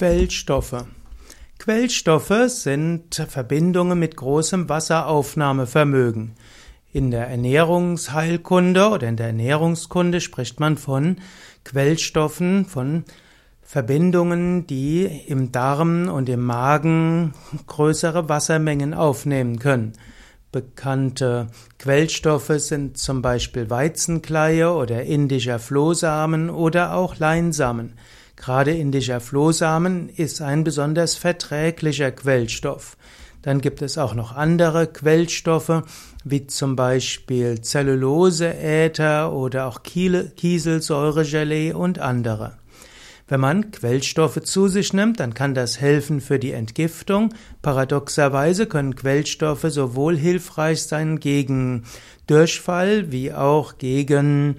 Quellstoffe. Quellstoffe sind Verbindungen mit großem Wasseraufnahmevermögen. In der Ernährungsheilkunde oder in der Ernährungskunde spricht man von Quellstoffen, von Verbindungen, die im Darm und im Magen größere Wassermengen aufnehmen können. Bekannte Quellstoffe sind zum Beispiel Weizenkleie oder indischer Flohsamen oder auch Leinsamen. Gerade indischer Flohsamen ist ein besonders verträglicher Quellstoff. Dann gibt es auch noch andere Quellstoffe, wie zum Beispiel Zelluloseäther oder auch Kieselsäuregelee und andere. Wenn man Quellstoffe zu sich nimmt, dann kann das helfen für die Entgiftung. Paradoxerweise können Quellstoffe sowohl hilfreich sein gegen Durchfall wie auch gegen,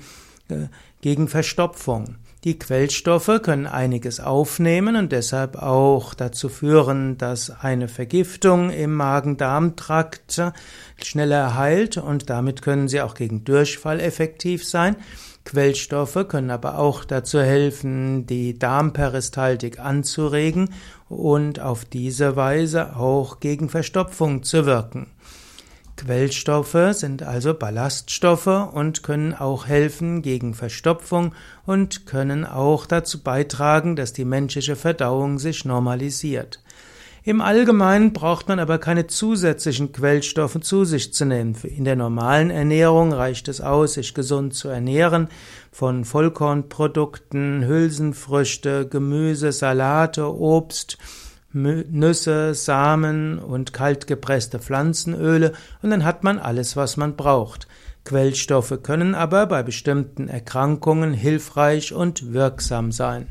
äh, gegen Verstopfung. Die Quellstoffe können einiges aufnehmen und deshalb auch dazu führen, dass eine Vergiftung im Magen-Darm-Trakt schneller heilt und damit können sie auch gegen Durchfall effektiv sein. Quellstoffe können aber auch dazu helfen, die Darmperistaltik anzuregen und auf diese Weise auch gegen Verstopfung zu wirken. Quellstoffe sind also Ballaststoffe und können auch helfen gegen Verstopfung und können auch dazu beitragen, dass die menschliche Verdauung sich normalisiert. Im Allgemeinen braucht man aber keine zusätzlichen Quellstoffe zu sich zu nehmen. In der normalen Ernährung reicht es aus, sich gesund zu ernähren, von Vollkornprodukten, Hülsenfrüchte, Gemüse, Salate, Obst, Nüsse, Samen und kaltgepresste Pflanzenöle und dann hat man alles, was man braucht. Quellstoffe können aber bei bestimmten Erkrankungen hilfreich und wirksam sein.